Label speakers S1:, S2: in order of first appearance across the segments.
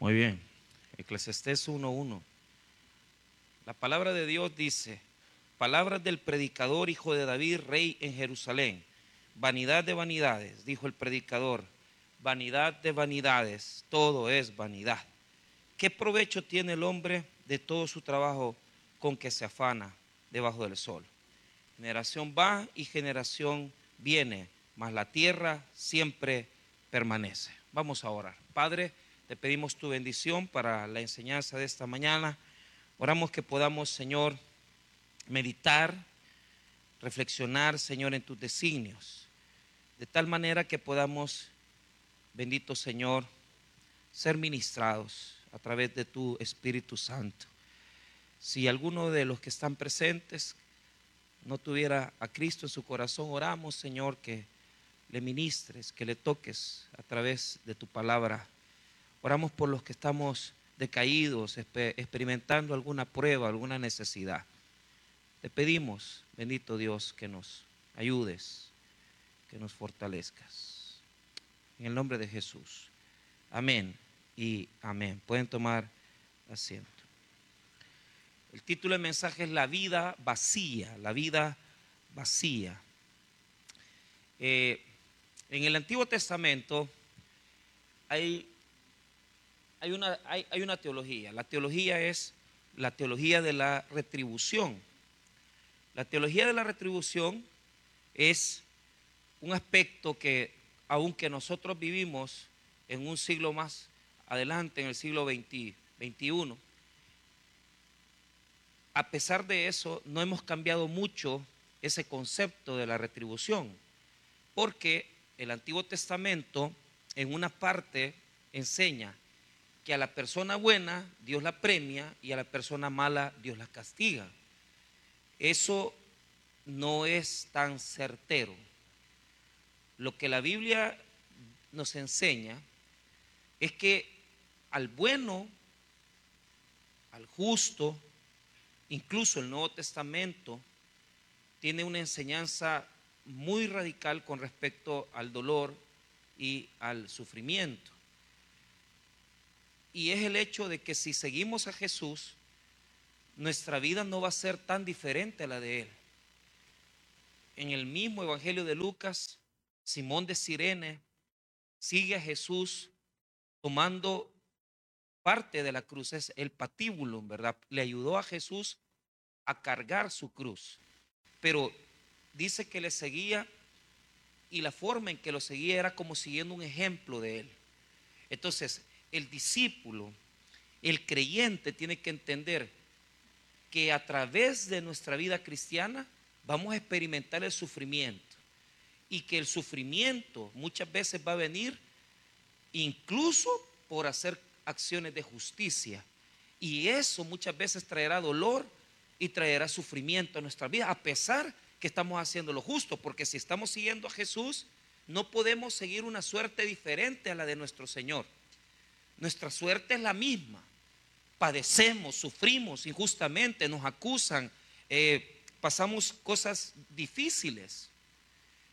S1: Muy bien. Eclesiastés 1.1. La palabra de Dios dice, palabras del predicador, hijo de David, rey en Jerusalén. Vanidad de vanidades, dijo el predicador. Vanidad de vanidades, todo es vanidad. ¿Qué provecho tiene el hombre de todo su trabajo con que se afana debajo del sol? Generación va y generación viene, mas la tierra siempre permanece. Vamos a orar. Padre, te pedimos tu bendición para la enseñanza de esta mañana. Oramos que podamos, Señor, meditar, reflexionar, Señor, en tus designios, de tal manera que podamos, bendito Señor, ser ministrados a través de tu Espíritu Santo. Si alguno de los que están presentes no tuviera a Cristo en su corazón, oramos, Señor, que le ministres, que le toques a través de tu palabra. Oramos por los que estamos decaídos, experimentando alguna prueba, alguna necesidad. Te pedimos, bendito Dios, que nos ayudes, que nos fortalezcas. En el nombre de Jesús. Amén y amén. Pueden tomar asiento. El título del mensaje es La vida vacía, la vida vacía. Eh, en el Antiguo Testamento hay, hay, una, hay, hay una teología. La teología es la teología de la retribución. La teología de la retribución es un aspecto que, aunque nosotros vivimos en un siglo más adelante, en el siglo XXI, a pesar de eso, no hemos cambiado mucho ese concepto de la retribución, porque el Antiguo Testamento en una parte enseña que a la persona buena Dios la premia y a la persona mala Dios la castiga. Eso no es tan certero. Lo que la Biblia nos enseña es que al bueno, al justo, Incluso el Nuevo Testamento tiene una enseñanza muy radical con respecto al dolor y al sufrimiento. Y es el hecho de que si seguimos a Jesús, nuestra vida no va a ser tan diferente a la de Él. En el mismo Evangelio de Lucas, Simón de Sirene sigue a Jesús tomando parte de la cruz es el patíbulo, ¿verdad? Le ayudó a Jesús a cargar su cruz. Pero dice que le seguía y la forma en que lo seguía era como siguiendo un ejemplo de él. Entonces, el discípulo, el creyente tiene que entender que a través de nuestra vida cristiana vamos a experimentar el sufrimiento y que el sufrimiento muchas veces va a venir incluso por hacer acciones de justicia. Y eso muchas veces traerá dolor y traerá sufrimiento a nuestra vida, a pesar que estamos haciendo lo justo, porque si estamos siguiendo a Jesús, no podemos seguir una suerte diferente a la de nuestro Señor. Nuestra suerte es la misma. Padecemos, sufrimos injustamente, nos acusan, eh, pasamos cosas difíciles.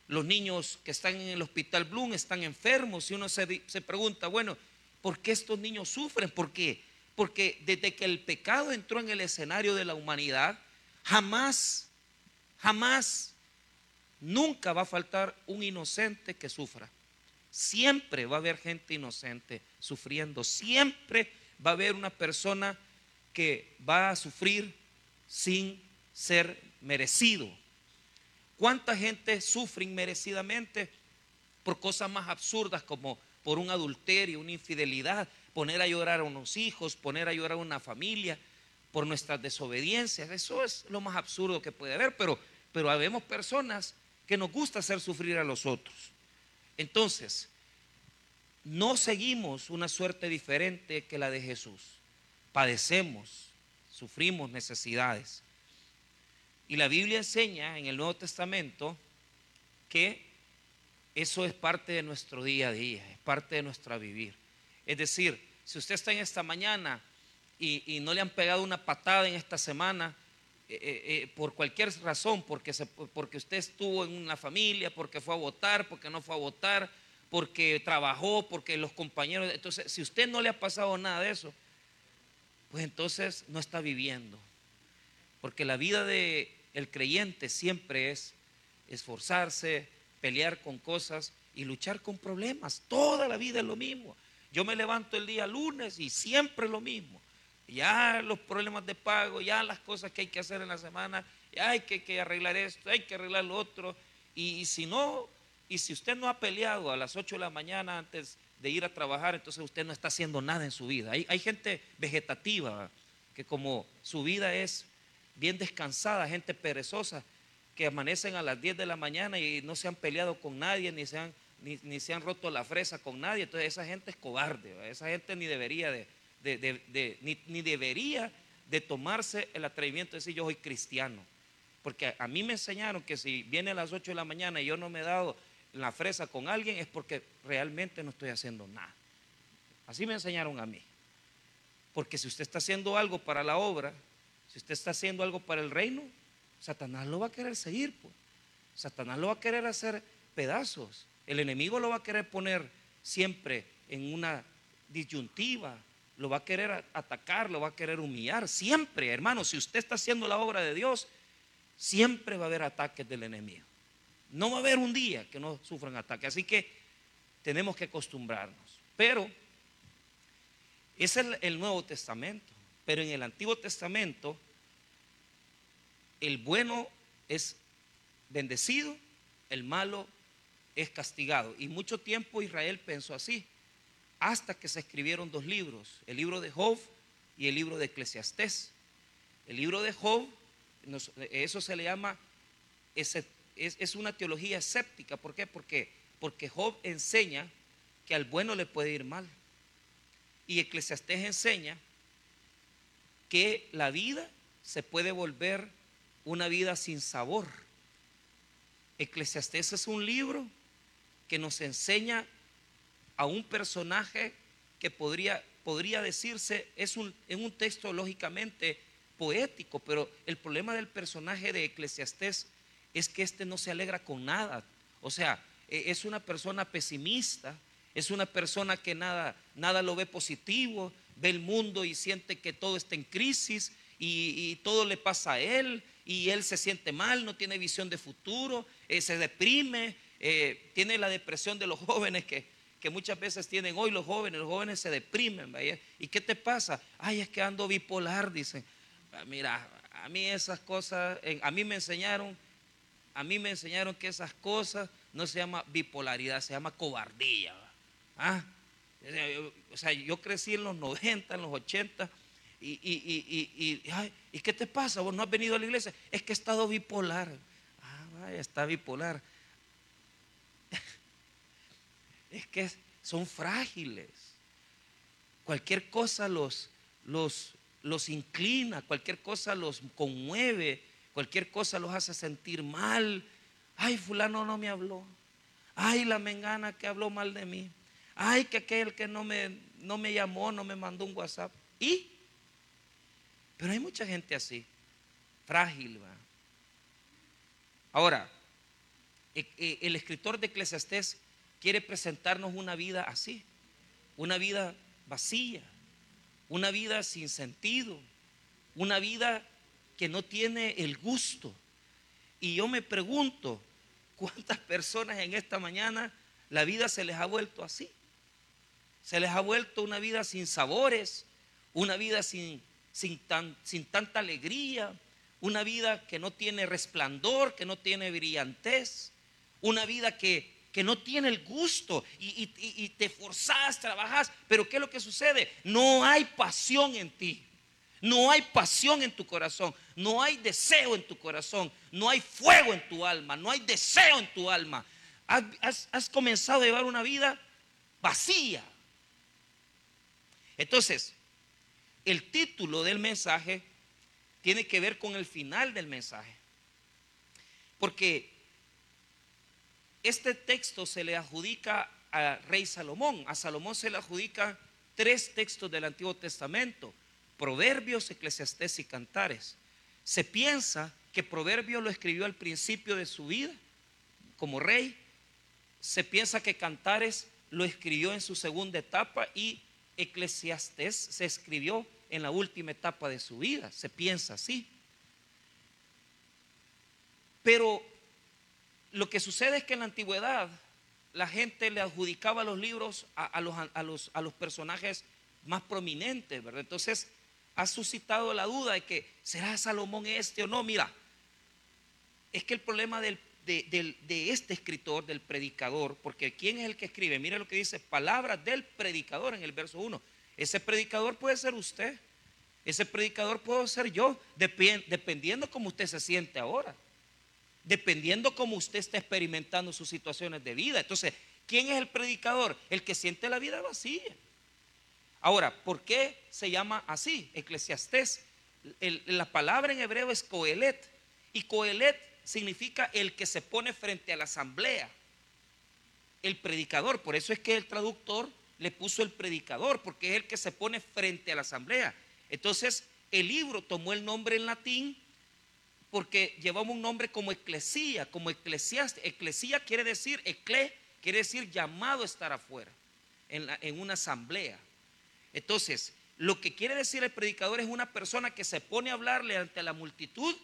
S1: Los niños que están en el hospital Bloom están enfermos y uno se, se pregunta, bueno, ¿Por qué estos niños sufren? ¿Por qué? Porque desde que el pecado entró en el escenario de la humanidad, jamás, jamás, nunca va a faltar un inocente que sufra. Siempre va a haber gente inocente sufriendo. Siempre va a haber una persona que va a sufrir sin ser merecido. ¿Cuánta gente sufre inmerecidamente por cosas más absurdas como por un adulterio, una infidelidad, poner a llorar a unos hijos, poner a llorar a una familia, por nuestras desobediencias. Eso es lo más absurdo que puede haber, pero, pero habemos personas que nos gusta hacer sufrir a los otros. Entonces, no seguimos una suerte diferente que la de Jesús. Padecemos, sufrimos necesidades. Y la Biblia enseña en el Nuevo Testamento que eso es parte de nuestro día a día, es parte de nuestra vivir. Es decir, si usted está en esta mañana y, no le han pegado una patada en esta semana, eh, eh, eh, por cualquier razón, porque, porque usted estuvo en una familia, porque fue a votar, porque no fue a votar, porque trabajó, porque los compañeros. Entonces, si usted no le ha pasado nada de eso, pues entonces no está viviendo. Porque la vida del el creyente siempre es esforzarse, pelear con cosas y luchar con problemas. Toda la vida es lo mismo. Yo me levanto el día lunes y siempre lo mismo. Ya los problemas de pago, ya las cosas que hay que hacer en la semana, ya hay que, arreglar esto, hay que arreglar lo otro. Y, si no, y si usted no ha peleado a las 8 de la mañana antes de ir a trabajar, entonces usted no está haciendo nada en su vida. Hay, hay gente vegetativa que como su vida es bien descansada, gente perezosa, que amanecen a las 10 de la mañana y no se han peleado con nadie, ni se han, ni, se han roto la fresa con nadie. Entonces esa gente es cobarde, esa gente ni debería de, ni, debería de tomarse el atrevimiento de decir yo soy cristiano. Porque a mí me enseñaron que si viene a las 8 de la mañana y yo no me he dado la fresa con alguien es porque realmente no estoy haciendo nada. Así me enseñaron a mí. Porque si usted está haciendo algo para la obra, si usted está haciendo algo para el reino, Satanás lo va a querer seguir. Pues. Satanás lo va a querer hacer pedazos. El enemigo lo va a querer poner siempre en una disyuntiva. Lo va a querer atacar, lo va a querer humillar. Siempre, hermano, si usted está haciendo la obra de Dios, siempre va a haber ataques del enemigo. No va a haber un día que no sufran ataques. Así que tenemos que acostumbrarnos. Pero ese es el Nuevo Testamento. Pero en el Antiguo Testamento, el bueno es bendecido, el malo es castigado. Y mucho tiempo Israel pensó así, hasta que se escribieron dos libros, el libro de Job y el libro de Eclesiastés. El libro de Job, eso se le llama, es, una teología escéptica. ¿Por qué? Porque, porque Job enseña que al bueno le puede ir mal. Y Eclesiastés enseña que la vida se puede volver una vida sin sabor. Eclesiastés es un libro que nos enseña a un personaje que podría, podría decirse, es un, un texto lógicamente poético, pero el problema del personaje de Eclesiastés es que éste no se alegra con nada. O sea, e, es una persona pesimista, es una persona que nada, nada lo ve positivo, ve el mundo y siente que todo está en crisis y, todo le pasa a él y él se siente mal, no tiene visión de futuro, eh, se deprime, eh, tiene la depresión de los jóvenes que, que, muchas veces tienen hoy los jóvenes, los jóvenes se deprimen, ¿y qué te pasa? Ay, es que ando bipolar, dicen. Ah, mira, a mí esas cosas, a mí me enseñaron, a mí me enseñaron que esas cosas no se llama bipolaridad, se llama cobardía. ¿Ah? O sea, yo crecí en los 90, en los 80, y, y, y, qué te pasa? ¿Vos no has venido a la iglesia? Es que he estado bipolar. Ah, vaya, está bipolar. Es que son frágiles. Cualquier cosa los, los, los inclina, cualquier cosa los conmueve, cualquier cosa los hace sentir mal. Ay, fulano no me habló. Ay, la mengana que habló mal de mí. Ay, que aquel que no me, no me llamó, no me mandó un WhatsApp. ¿Y? Pero hay mucha gente así, frágil. ¿va? Ahora, e, e, el escritor de Eclesiastés quiere presentarnos una vida así, una vida vacía, una vida sin sentido, una vida que no tiene el gusto. Y yo me pregunto, ¿cuántas personas en esta mañana la vida se les ha vuelto así? Se les ha vuelto una vida sin sabores, una vida sin, sin, tan, sin tanta alegría, una vida que no tiene resplandor, que no tiene brillantez, una vida que, que no tiene el gusto y, te forzás, trabajas, pero ¿qué es lo que sucede? No hay pasión en ti. No hay pasión en tu corazón, no hay deseo en tu corazón, no hay fuego en tu alma, no hay deseo en tu alma. Has, has comenzado a llevar una vida vacía, entonces, el título del mensaje tiene que ver con el final del mensaje. Porque este texto se le adjudica al rey Salomón. A Salomón se le adjudica tres textos del Antiguo Testamento, Proverbios, Eclesiastés y Cantares. Se piensa que Proverbios lo escribió al principio de su vida como rey. se piensa que Cantares lo escribió en su segunda etapa y Eclesiastés se escribió en la última etapa de su vida. Se piensa así. Pero lo que sucede es que en la antigüedad la gente le adjudicaba los libros a, los, los, a los personajes más prominentes, ¿verdad? Entonces ha suscitado la duda de que será Salomón este o no. Mira, es que el problema del de, este escritor, del predicador, porque ¿quién es el que escribe? Mira lo que dice, palabras del predicador en el verso 1. Ese predicador puede ser usted, ese predicador puedo ser yo, dependiendo cómo usted se siente ahora, dependiendo cómo usted está experimentando sus situaciones de vida. Entonces, ¿quién es el predicador? El que siente la vida vacía. Ahora, ¿por qué se llama así? Eclesiastés. la palabra en hebreo es coelet. Y coelet significa el que se pone frente a la asamblea. El predicador, por eso es que el traductor le puso el predicador, porque es el que se pone frente a la asamblea. Entonces, el libro tomó el nombre en latín porque llevamos un nombre como eclesía, como eclesiaste. Eclesía quiere decir, ecle, quiere decir llamado a estar afuera, en, en una asamblea. Entonces, lo que quiere decir el predicador es una persona que se pone a hablarle ante la multitud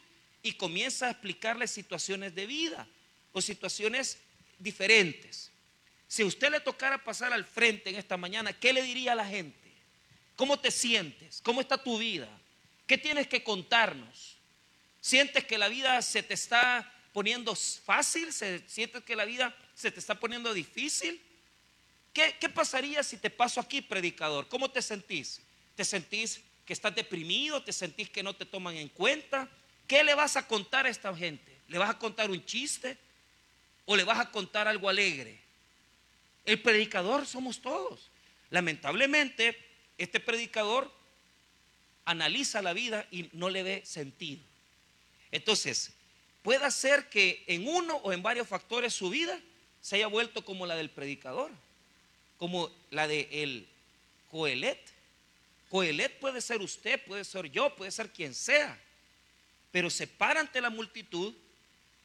S1: y comienza a explicarle situaciones de vida o situaciones diferentes. Si usted le tocara pasar al frente en esta mañana, ¿qué le diría a la gente? ¿Cómo te sientes? ¿Cómo está tu vida? ¿Qué tienes que contarnos? ¿Sientes que la vida se te está poniendo fácil? ¿Sientes que la vida se te está poniendo difícil? ¿Qué, ¿Qué, pasaría si te paso aquí, predicador? ¿Cómo te sentís? ¿Te sentís que estás deprimido? ¿Te sentís que no te toman en cuenta? ¿Qué le vas a contar a esta gente? ¿Le vas a contar un chiste o le vas a contar algo alegre? El predicador somos todos. Lamentablemente, este predicador analiza la vida y no le ve sentido. Entonces, puede ser que en uno o en varios factores su vida se haya vuelto como la del predicador, como la de el Coelet. Coelet puede ser usted, puede ser yo, puede ser quien sea pero se para ante la multitud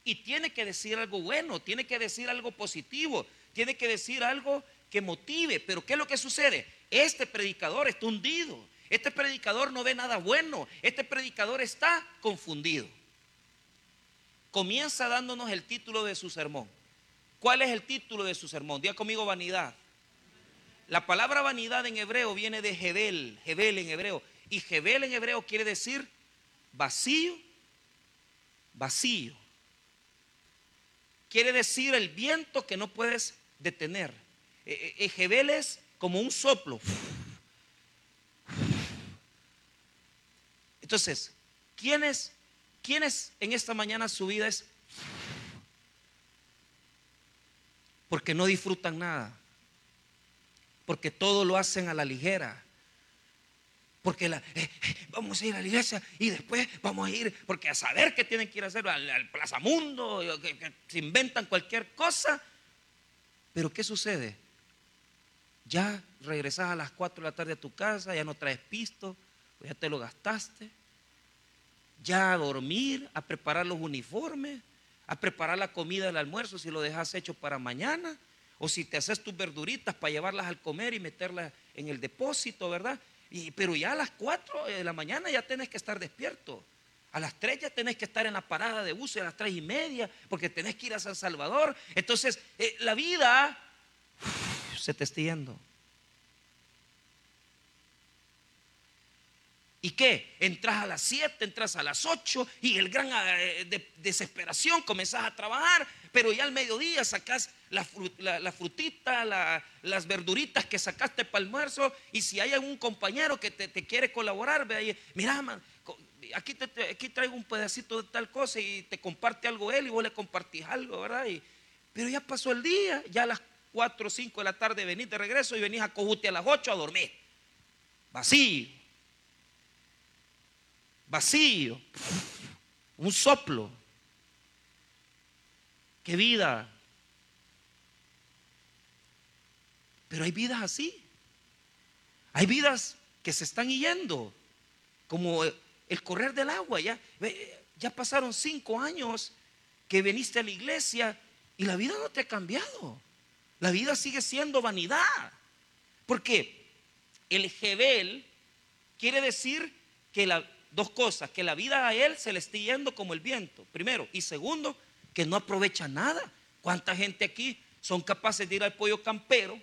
S1: y tiene que decir algo bueno, tiene que decir algo positivo, tiene que decir algo que motive. Pero ¿qué es lo que sucede? Este predicador está hundido, este predicador no ve nada bueno, este predicador está confundido. Comienza dándonos el título de su sermón. ¿Cuál es el título de su sermón? Diga conmigo vanidad. La palabra vanidad en hebreo viene de Jebel, Jebel en hebreo. Y Jebel en hebreo quiere decir vacío vacío. Quiere decir el viento que no puedes detener. Ejebel es como un soplo. Entonces, ¿quiénes, ¿quiénes en esta mañana su vida es? Porque no disfrutan nada. Porque todo lo hacen a la ligera porque eh, eh, vamos a ir a la iglesia y después vamos a ir, porque a saber qué tienen que ir a hacer al, Plaza Mundo, que, se inventan cualquier cosa. Pero ¿qué sucede? Ya regresas a las 4 de la tarde a tu casa, ya no traes pisto, ya te lo gastaste. Ya a dormir, a preparar los uniformes, a preparar la comida del almuerzo si lo dejas hecho para mañana, o si te haces tus verduritas para llevarlas al comer y meterlas en el depósito, ¿verdad? pero ya a las 4 de la mañana ya tenés que estar despierto. A las 3 ya tenés que estar en la parada de bus a las 3 y media porque tenés que ir a San Salvador. Entonces, eh, la vida se te está yendo. ¿Y qué? Entras a las 7, entras a las 8 y el gran eh, desesperación comenzás a trabajar, pero ya al mediodía sacás la, frutita, las verduritas que sacaste para el almuerzo y si hay algún compañero que te, quiere colaborar, ve ahí, mira, aquí, te, aquí traigo un pedacito de tal cosa y te comparte algo él y vos le compartís algo, ¿verdad? pero ya pasó el día, ya a las 4 o 5 de la tarde venís de regreso y venís a Cojute a las 8 a dormir. Vacío vacío, un soplo. ¿Qué vida? Pero hay vidas así. Hay vidas que se están yendo, como el correr del agua. Ya, ya pasaron cinco años que viniste a la iglesia y la vida no te ha cambiado. La vida sigue siendo vanidad. Porque el Jebel quiere decir que la, dos cosas, que la vida a él se le está yendo como el viento, primero, y segundo, que no aprovecha nada. ¿Cuánta gente aquí son capaces de ir al pollo campero,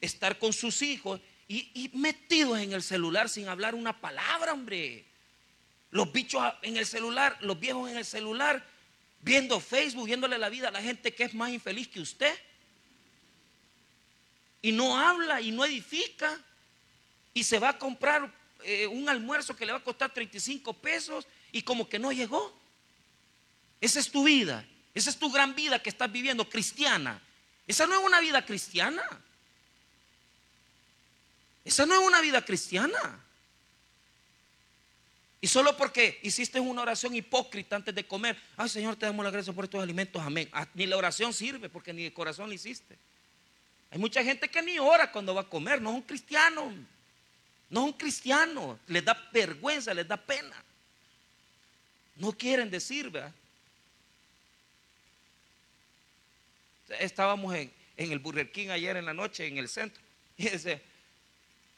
S1: estar con sus hijos y, y metidos en el celular sin hablar una palabra, hombre? Los bichos en el celular, los viejos en el celular, viendo Facebook, viéndole la vida a la gente que es más infeliz que usted. Y no habla y no edifica. Y se va a comprar eh, un almuerzo que le va a costar 35 pesos y como que no llegó. Esa es tu vida. Esa es tu gran vida que estás viviendo, cristiana. Esa no es una vida cristiana. Esa no es una vida cristiana. Y solo porque hiciste una oración hipócrita antes de comer, ay Señor, te damos la gracia por estos alimentos, amén. Ah, ni la oración sirve porque ni de corazón la hiciste. Hay mucha gente que ni ora cuando va a comer, no es un cristiano. No es un cristiano, les da vergüenza, les da pena. No quieren decir, ¿verdad? Estábamos en, el Burger King ayer en la noche, en el centro. Y, dice,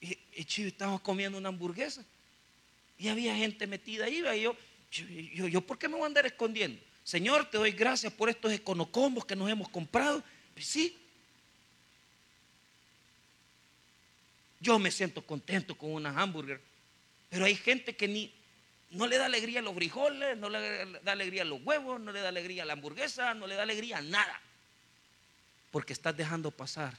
S1: y, y comiendo una hamburguesa. Y había gente metida ahí, y yo, yo, yo, ¿por qué me voy a andar escondiendo? Señor, te doy gracias por estos econocombos que nos hemos comprado. Pues sí. Yo me siento contento con una hamburger, pero hay gente que ni no le da alegría a los frijoles, no le da alegría a los huevos, no le da alegría a la hamburguesa, no le da alegría a nada. Porque estás dejando pasar.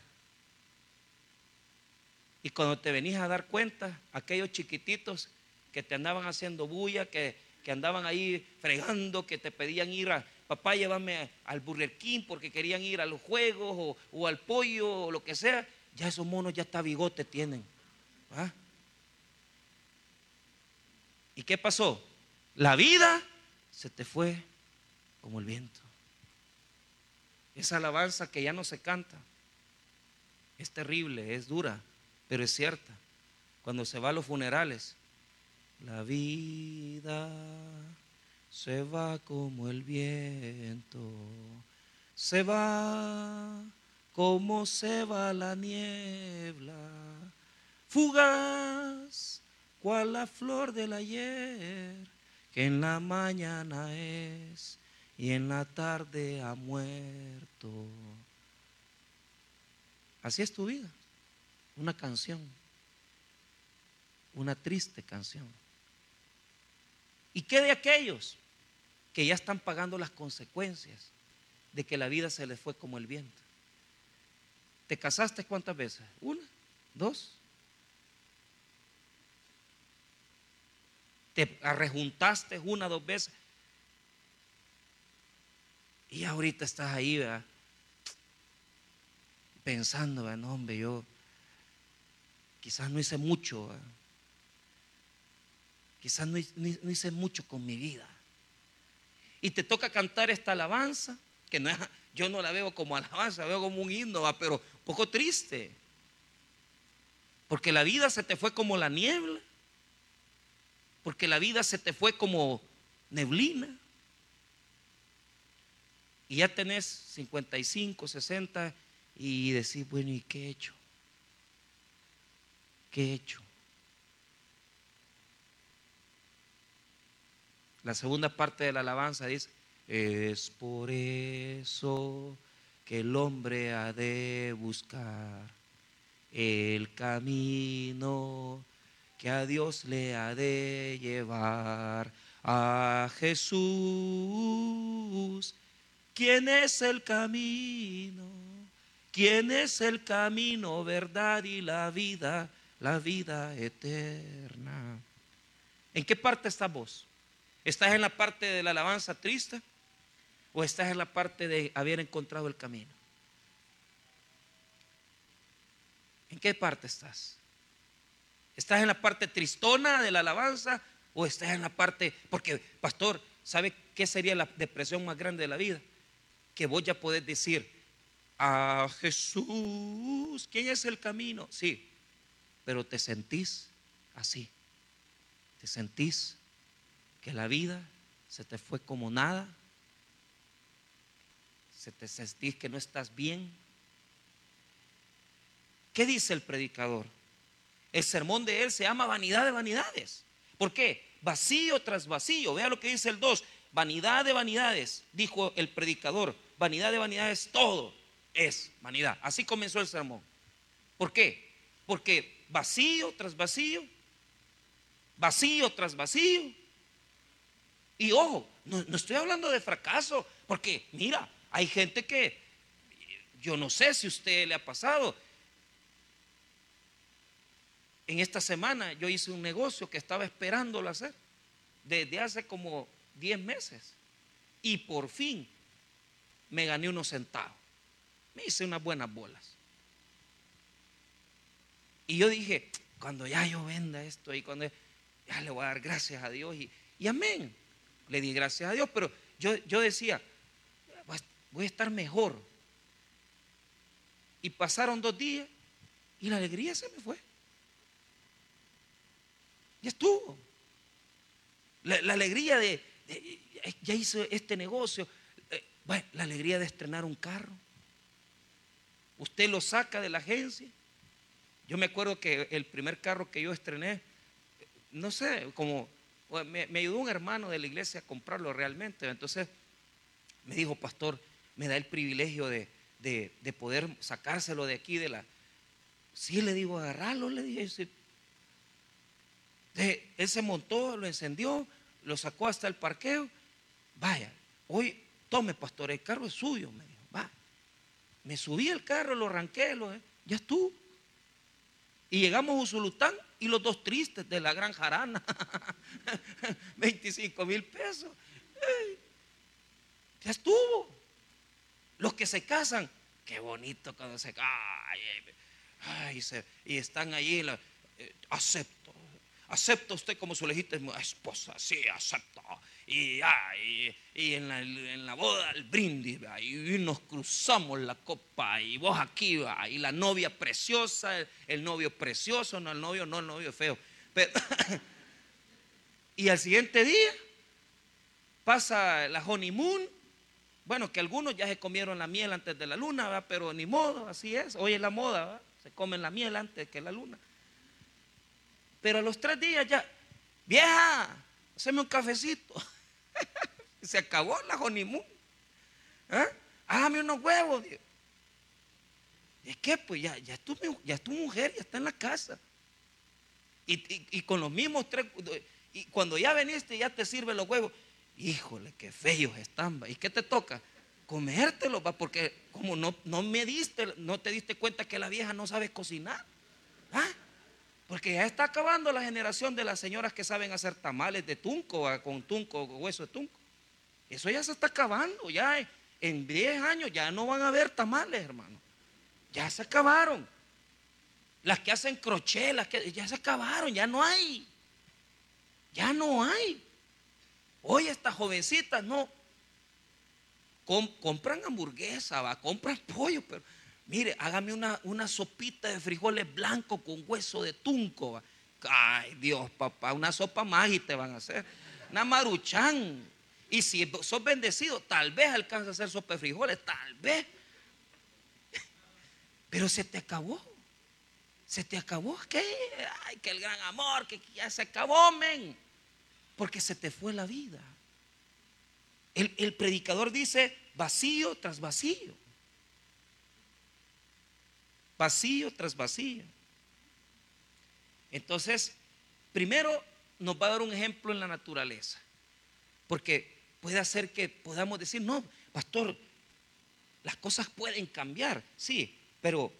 S1: Y cuando te venís a dar cuenta, aquellos chiquititos que te andaban haciendo bulla, que, andaban ahí fregando, que te pedían ir a, papá, llévame al Burger King porque querían ir a los juegos o, al pollo o lo que sea, ya esos monos ya hasta bigote tienen. ¿Y qué pasó? La vida se te fue como el viento. Esa alabanza que ya no se canta es terrible, es dura, pero es cierta. Cuando se va a los funerales, la vida se va como el viento, se va como se va la niebla, fugaz cual la flor del ayer, que en la mañana es y en la tarde ha muerto. Así es tu vida, una canción, una triste canción. ¿Y qué de aquellos que ya están pagando las consecuencias de que la vida se les fue como el viento? ¿Te casaste cuántas veces? ¿Una? ¿Dos? ¿Te arrejuntaste una, dos veces? Y ahorita estás ahí, ¿verdad? Pensando, ¿verdad? No, hombre, yo quizás no hice mucho. ¿verdad? Quizás no, hice mucho con mi vida. Y te toca cantar esta alabanza, que no yo no la veo como alabanza, la veo como un himno, pero poco triste. Porque la vida se te fue como la niebla. Porque la vida se te fue como neblina. Y ya tenés 55, 60 y decís, bueno, ¿y qué he hecho? ¿Qué he hecho? La segunda parte de la alabanza dice, es por eso el hombre ha de buscar el camino que a Dios le ha de llevar a Jesús. ¿Quién es el camino? ¿Quién es el camino, verdad y la vida, la vida eterna? ¿En qué parte está vos? ¿Estás en la parte de la alabanza triste o estás en la parte de haber encontrado el camino? ¿En qué parte estás? ¿Estás en la parte tristona de la alabanza o estás en la parte, porque pastor, ¿sabe qué sería la depresión más grande de la vida? Que vos ya podés decir, a Jesús, ¿quién es el camino? Sí, pero te sentís así, te sentís que la vida se te fue como nada, se te sentís que no estás bien, ¿Qué dice el predicador? El sermón de él se llama vanidad de vanidades. ¿Por qué? Vacío tras vacío. Vea lo que dice el 2. Vanidad de vanidades, dijo el predicador. Vanidad de vanidades, todo es vanidad. Así comenzó el sermón. ¿Por qué? Porque vacío tras vacío, vacío tras vacío. Y ojo, no, no estoy hablando de fracaso, porque mira, hay gente que, yo no sé si a usted le ha pasado, en esta semana yo hice un negocio que estaba esperándolo hacer desde hace como 10 meses. Y por fin me gané unos centavos. Me hice unas buenas bolas. Y yo dije, cuando ya yo venda esto y cuando ya le voy a dar gracias a Dios y, amén. Le di gracias a Dios, pero yo, yo decía, voy a estar mejor. Y pasaron dos días y la alegría se me fue. Ya estuvo. La, alegría de, ya hizo este negocio. Eh, bueno, la alegría de estrenar un carro. Usted lo saca de la agencia. Yo me acuerdo que el primer carro que yo estrené, no sé, como me, ayudó un hermano de la iglesia a comprarlo realmente. Entonces me dijo, pastor, me da el privilegio de, de poder sacárselo de aquí, de la... Sí, le digo, agarrarlo, le dije, él se montó, lo encendió, lo sacó hasta el parqueo. Vaya, hoy tome, pastor, el carro es suyo, me dijo. Va. Me subí al carro, lo arranqué, lo, eh, ya estuvo. Y llegamos a Usulután y los dos tristes de la gran jarana. 25 mil pesos. ya estuvo. Los que se casan, qué bonito cuando se casan. y están ahí, eh, acepto ¿Acepta usted como su legítima esposa? Sí, acepto. Y, y, en, la, boda el brindis, y nos cruzamos la copa, y vos aquí, va, y la novia preciosa, el, novio precioso, no el novio, no el novio feo. Y al siguiente día pasa la honeymoon. Bueno, que algunos ya se comieron la miel antes de la luna, ¿va? pero ni modo, así es. Hoy es la moda, ¿va? se comen la miel antes que la luna. Pero a los tres días ya, vieja, haceme un cafecito. Se acabó la honeymoon. ¿Eh? Hágame unos huevos. ¿Es que Pues ya, ya, tu, ya tu mujer, ya está en la casa. Y, con los mismos tres, y cuando ya veniste, ya te sirve los huevos. Híjole, qué feos están. ¿Y qué te toca? Comértelo, ¿va? porque como no, no me diste, no te diste cuenta que la vieja no sabe cocinar. ¿Ah? Porque ya está acabando la generación de las señoras que saben hacer tamales de tunco, con tunco, hueso de tunco. Eso ya se está acabando. Ya en 10 años ya no van a haber tamales, hermano. Ya se acabaron. Las que hacen crochet, ya se acabaron, ya no hay. Ya no hay. Hoy estas jovencitas no compran hamburguesa, va, compran pollo, pero Mire, hágame una, una sopita de frijoles blancos con hueso de tunco. Ay, Dios, papá, una sopa y te van a hacer. Una maruchán. Y si sos bendecido, tal vez alcanza a hacer sopa de frijoles, tal vez. Pero se te acabó. Se te acabó. ¿Qué? Ay, que el gran amor, que ya se acabó, men. Porque se te fue la vida. El, predicador dice vacío tras vacío vacío tras vacío. Entonces, primero nos va a dar un ejemplo en la naturaleza, porque puede hacer que podamos decir, no, pastor, las cosas pueden cambiar, sí, pero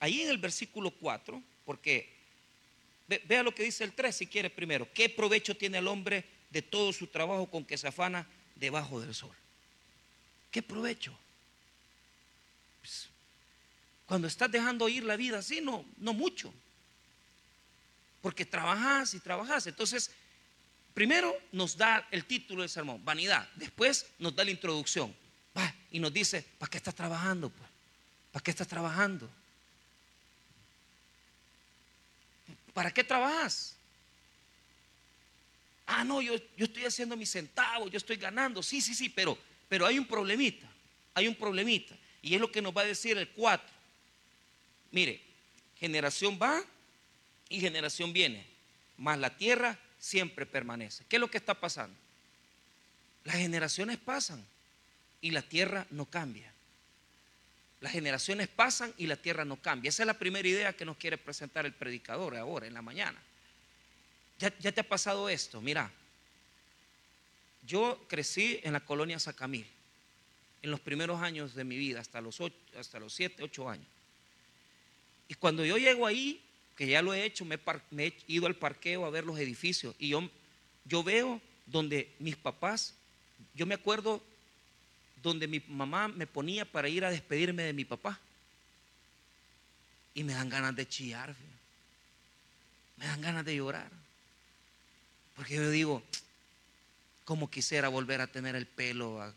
S1: ahí en el versículo 4, porque vea lo que dice el 3 si quiere primero, ¿qué provecho tiene el hombre de todo su trabajo con que se afana debajo del sol? ¿Qué provecho? Cuando estás dejando ir la vida así, no, no mucho. Porque trabajas y trabajas. Entonces, primero nos da el título del sermón, vanidad. Después nos da la introducción. Y nos dice, ¿para qué estás trabajando? Pues? ¿Para qué estás trabajando? ¿Para qué trabajas? Ah, no, yo, yo estoy haciendo mis centavos, yo estoy ganando. Sí, sí, sí, pero, pero hay un problemita. Hay un problemita. Y es lo que nos va a decir el 4. Mire, generación va y generación viene, mas la tierra siempre permanece. ¿Qué es lo que está pasando? Las generaciones pasan y la tierra no cambia. Las generaciones pasan y la tierra no cambia. Esa es la primera idea que nos quiere presentar el predicador ahora, en la mañana. Ya, te ha pasado esto, mira. Yo crecí en la colonia Sacamil, en los primeros años de mi vida, hasta los, hasta los 7, 8 años. Y cuando yo llego ahí, que ya lo he hecho, me he, ido al parqueo a ver los edificios y yo, yo veo donde mis papás, yo me acuerdo donde mi mamá me ponía para ir a despedirme de mi papá. Y me dan ganas de chillar, me dan ganas de llorar. Porque yo digo, como quisiera volver a tener el pelo.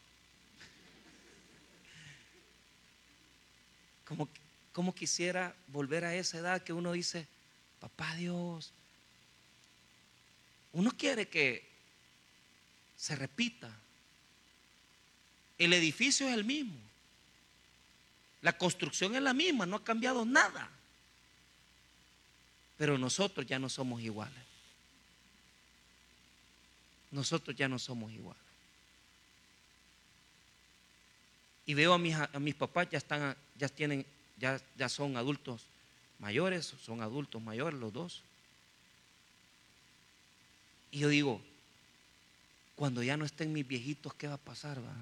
S1: Como, como quisiera volver a esa edad que uno dice, papá Dios, uno quiere que se repita. El edificio es el mismo. La construcción es la misma, no ha cambiado nada. Pero nosotros ya no somos iguales. Nosotros ya no somos iguales. Y veo a mis, papás ya están, ya tienen, ya, ya son adultos mayores, son adultos mayores los dos. Y yo digo, cuando ya no estén mis viejitos, ¿qué va a pasar? Va?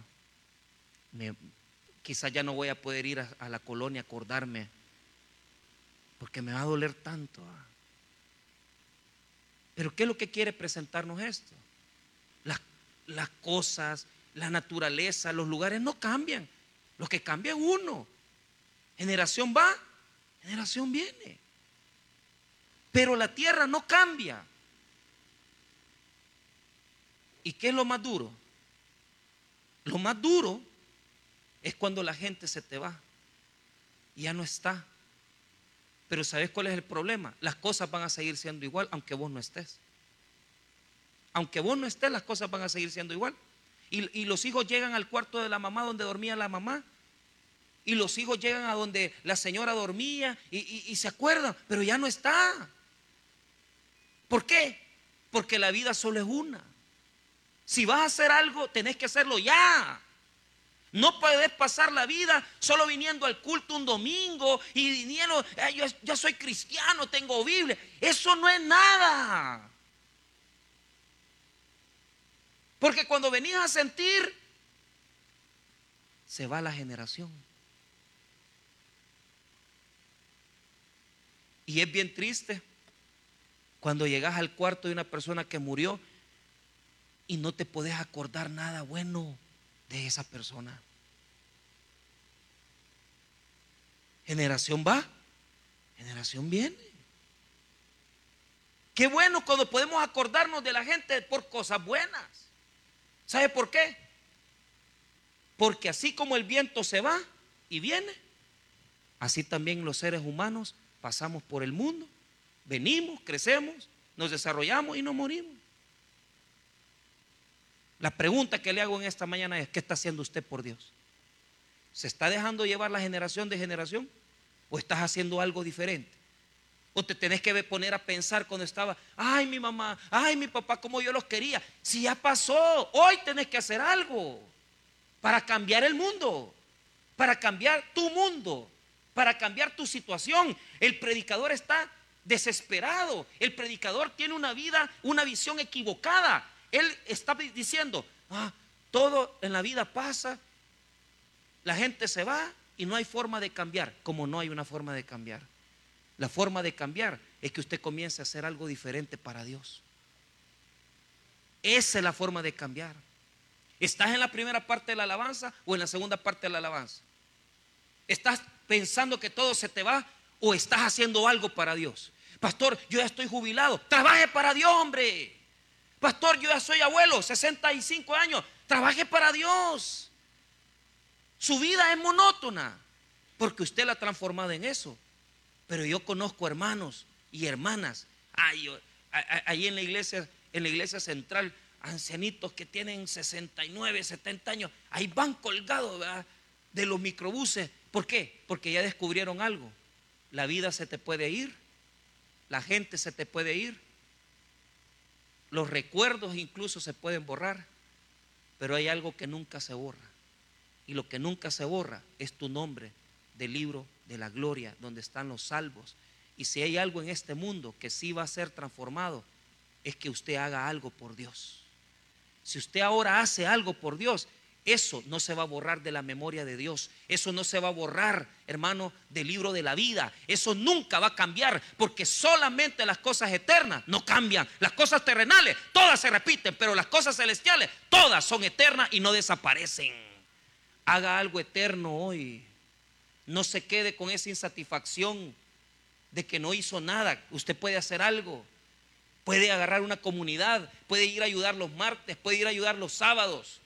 S1: Quizás ya no voy a poder ir a, la colonia a acordarme, porque me va a doler tanto. Ah. Pero ¿qué es lo que quiere presentarnos esto? Las, las cosas, la naturaleza, los lugares no cambian. Lo que cambia es uno. Generación va, generación viene. Pero la tierra no cambia. ¿Y qué es lo más duro? Lo más duro es cuando la gente se te va y ya no está. Pero ¿sabes cuál es el problema? Las cosas van a seguir siendo igual aunque vos no estés. Aunque vos no estés, las cosas van a seguir siendo igual. Y, los hijos llegan al cuarto de la mamá donde dormía la mamá. Y los hijos llegan a donde la señora dormía y, y se acuerdan, pero ya no está. ¿Por qué? Porque la vida solo es una. Si vas a hacer algo, tenés que hacerlo ya. No puedes pasar la vida solo viniendo al culto un domingo y viniendo, yo soy cristiano, tengo Biblia. Eso no es nada. Porque cuando venías a sentir, se va la generación. Y es bien triste cuando llegas al cuarto de una persona que murió y no te puedes acordar nada bueno de esa persona. Generación va, generación viene. Qué bueno cuando podemos acordarnos de la gente por cosas buenas. ¿Sabe por qué? Porque así como el viento se va y viene, así también los seres humanos pasamos por el mundo, venimos, crecemos, nos desarrollamos y nos morimos. La pregunta que le hago en esta mañana es, ¿qué está haciendo usted por Dios? ¿Se está dejando llevar la generación de generación? ¿O estás haciendo algo diferente? ¿O te tenés que poner a pensar cuando estaba, ay mi mamá, ay mi papá, como yo los quería? Si ya pasó, hoy tenés que hacer algo para cambiar el mundo, para cambiar tu mundo, para cambiar tu situación. El predicador está desesperado, el predicador tiene una vida, una visión equivocada. Él está diciendo, ah, todo en la vida pasa, la gente se va y no hay forma de cambiar, como no hay una forma de cambiar. La forma de cambiar es que usted comience a hacer algo diferente para Dios. Esa es la forma de cambiar. ¿Estás en la primera parte de la alabanza o en la segunda parte de la alabanza? ¿Estás pensando que todo se te va o estás haciendo algo para Dios? Pastor, yo ya estoy jubilado. Trabaje para Dios, hombre. Pastor, yo ya soy abuelo, 65 años. Trabaje para Dios. Su vida es monótona porque usted la ha transformado en eso. Pero yo conozco hermanos y hermanas ahí en la iglesia, en la iglesia central, ancianitos que tienen 69, 70 años, ahí van colgados de los microbuses. ¿Por qué? Porque ya descubrieron algo. La vida se te puede ir, la gente se te puede ir, los recuerdos incluso se pueden borrar, pero hay algo que nunca se borra. Y lo que nunca se borra es tu nombre del libro de la gloria, donde están los salvos. Y si hay algo en este mundo que sí va a ser transformado, es que usted haga algo por Dios. Si usted ahora hace algo por Dios, eso no se va a borrar de la memoria de Dios. Eso no se va a borrar, hermano, del libro de la vida. Eso nunca va a cambiar porque solamente las cosas eternas no cambian. Las cosas terrenales, todas se repiten, pero las cosas celestiales, todas son eternas y no desaparecen. Haga algo eterno hoy. No se quede con esa insatisfacción de que no hizo nada. Usted puede hacer algo. Puede agarrar una comunidad, puede ir a ayudar los martes, puede ir a ayudar los sábados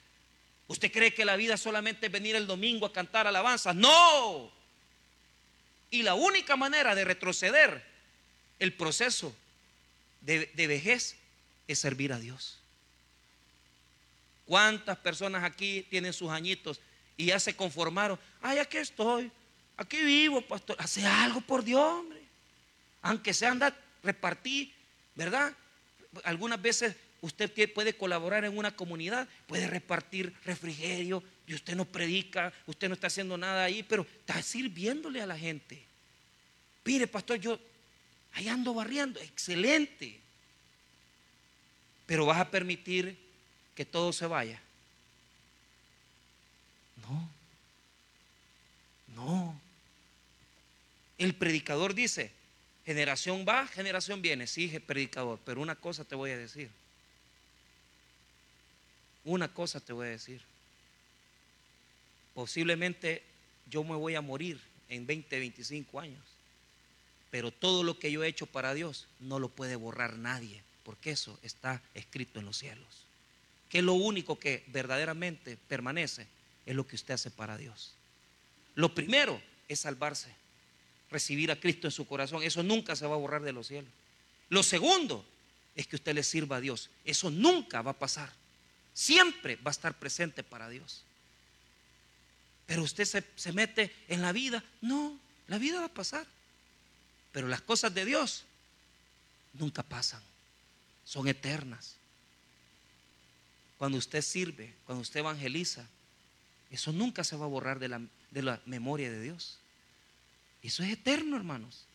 S1: ¿Usted cree que la vida solamente es venir el domingo a cantar alabanzas? No. Y la única manera de retroceder el proceso de, vejez es servir a Dios. ¿Cuántas personas aquí tienen sus añitos y ya se conformaron? Ay, aquí estoy, aquí vivo, pastor. Hace algo por Dios, hombre. Aunque se anda repartir, ¿verdad? Algunas veces usted puede colaborar en una comunidad, puede repartir refrigerio y usted no predica, usted no está haciendo nada ahí, pero está sirviéndole a la gente. Mire, pastor, yo ahí ando barriendo, excelente. Pero vas a permitir que todo se vaya. No. No. El predicador dice, generación va, generación viene. Sí, predicador, pero una cosa te voy a decir. Una cosa te voy a decir. Posiblemente yo me voy a morir en 20, 25 años. Pero todo lo que yo he hecho para Dios no lo puede borrar nadie, porque eso está escrito en los cielos. Que lo único que verdaderamente permanece es lo que usted hace para Dios. Lo primero es salvarse, recibir a Cristo en su corazón. Eso nunca se va a borrar de los cielos. Lo segundo es que usted le sirva a Dios. Eso nunca va a pasar siempre va a estar presente para Dios. Pero usted se, mete en la vida. No, la vida va a pasar. Pero las cosas de Dios nunca pasan. Son eternas. Cuando usted sirve, cuando usted evangeliza, eso nunca se va a borrar de la, de la memoria de Dios. Eso es eterno, hermanos.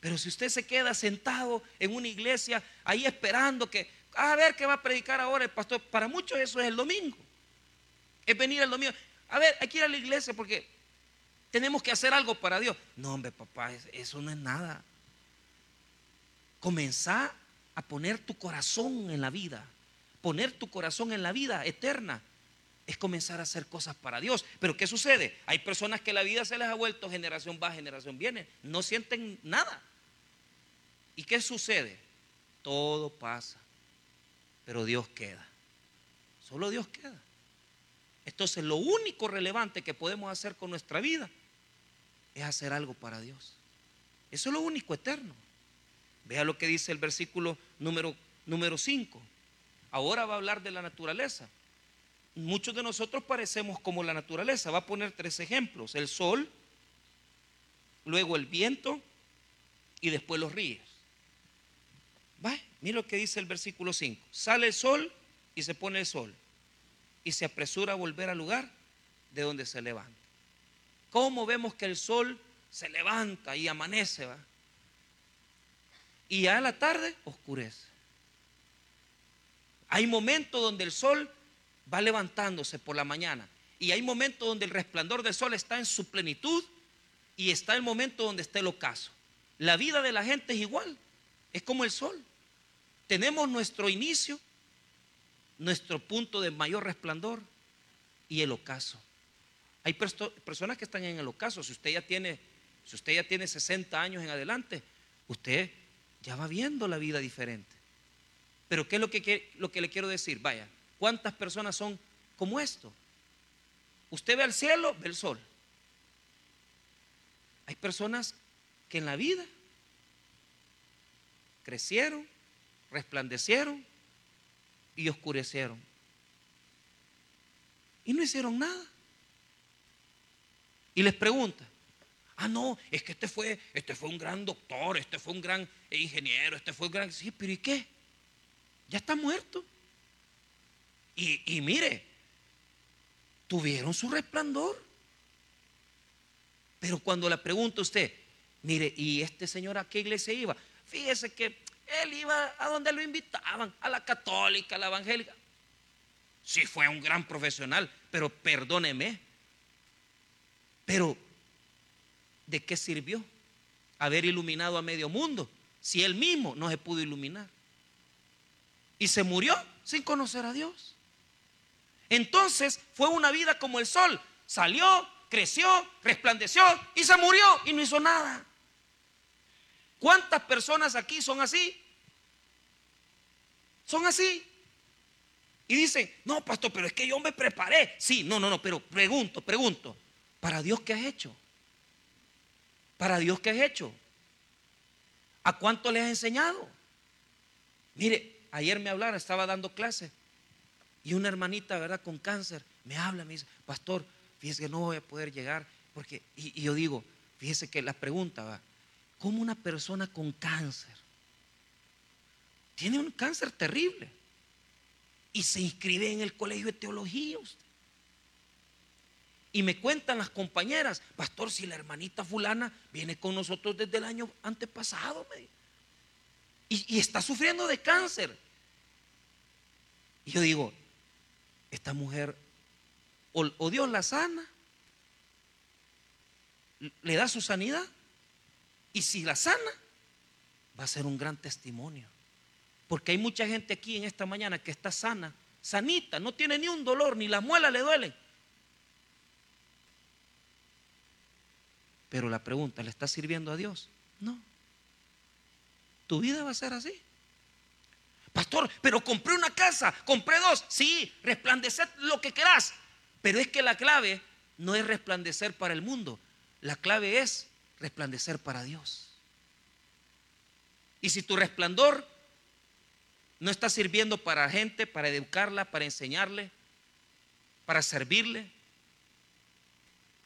S1: Pero si usted se queda sentado en una iglesia ahí esperando que a ver qué va a predicar ahora el pastor. Para muchos eso es el domingo. Es venir el domingo. A ver, hay que ir a la iglesia porque tenemos que hacer algo para Dios. No, hombre, papá, eso no es nada. Comenzar a poner tu corazón en la vida. Poner tu corazón en la vida eterna es comenzar a hacer cosas para Dios. Pero ¿qué sucede? Hay personas que la vida se les ha vuelto generación va, generación viene. No sienten nada. ¿Y qué sucede? Todo pasa pero Dios queda. Solo Dios queda. Entonces lo único relevante que podemos hacer con nuestra vida es hacer algo para Dios. Eso es lo único eterno. Vea lo que dice el versículo número, número 5. Ahora va a hablar de la naturaleza. Muchos de nosotros parecemos como la naturaleza. Va a poner tres ejemplos. El sol, luego el viento y después los ríos. Va, mira lo que dice el versículo 5. Sale el sol y se pone el sol. Y se apresura a volver al lugar de donde se levanta. ¿Cómo vemos que el sol se levanta y amanece? ¿va? Y ya a la tarde oscurece. Hay momentos donde el sol va levantándose por la mañana. Y hay momentos donde el resplandor del sol está en su plenitud. Y está el momento donde está el ocaso. La vida de la gente es igual. Es como el sol. Tenemos nuestro inicio, nuestro punto de mayor resplandor y el ocaso. Hay personas que están en el ocaso. Si usted ya tiene, si usted ya tiene 60 años en adelante, usted ya va viendo la vida diferente. Pero ¿qué es lo que, lo que le quiero decir? Vaya, ¿cuántas personas son como esto? Usted ve al cielo, ve el sol. Hay personas que en la vida crecieron, resplandecieron y oscurecieron. Y no hicieron nada. Y les pregunta, Ah, no, es que este fue, este fue un gran doctor, este fue un gran ingeniero, este fue un gran... Sí, pero ¿y qué? Ya está muerto. Y, mire, tuvieron su resplandor. Pero cuando le pregunta usted, mire, ¿y este señor a qué iglesia iba? Fíjese que él iba a donde lo invitaban, a la católica, a la evangélica. Sí fue un gran profesional, pero perdóneme. Pero, ¿de qué sirvió haber iluminado a medio mundo si él mismo no se pudo iluminar? Y se murió sin conocer a Dios. Entonces fue una vida como el sol. Salió, creció, resplandeció y se murió y no hizo nada. ¿Cuántas personas aquí son así? Son así. Y dicen, no, pastor, pero es que yo me preparé. Sí, no, no, no, pero pregunto, pregunto. ¿Para Dios qué has hecho? ¿Para Dios qué has hecho? ¿A cuánto le has enseñado? Mire, ayer me hablaron, estaba dando clase. Y una hermanita, ¿verdad? Con cáncer, me habla, me dice, pastor, fíjese que no voy a poder llegar. Porque, y, yo digo, fíjese que la pregunta va, ¿cómo una persona con cáncer tiene un cáncer terrible y se inscribe en el colegio de teología? Y me cuentan las compañeras, pastor, si la hermanita fulana viene con nosotros desde el año antepasado, y está sufriendo de cáncer. Y yo digo, esta mujer o, Dios la sana, le da su sanidad, y si la sana, va a ser un gran testimonio. Porque hay mucha gente aquí en esta mañana que está sana, sanita, no tiene ni un dolor, ni las muelas le duelen. Pero la pregunta, ¿le está sirviendo a Dios? No. Tu vida va a ser así. Pastor, pero compré una casa, compré dos. Sí, resplandecer lo que querás. Pero es que la clave no es resplandecer para el mundo. La clave es resplandecer para Dios. Y si tu resplandor no está sirviendo para gente, para educarla, para enseñarle, para servirle,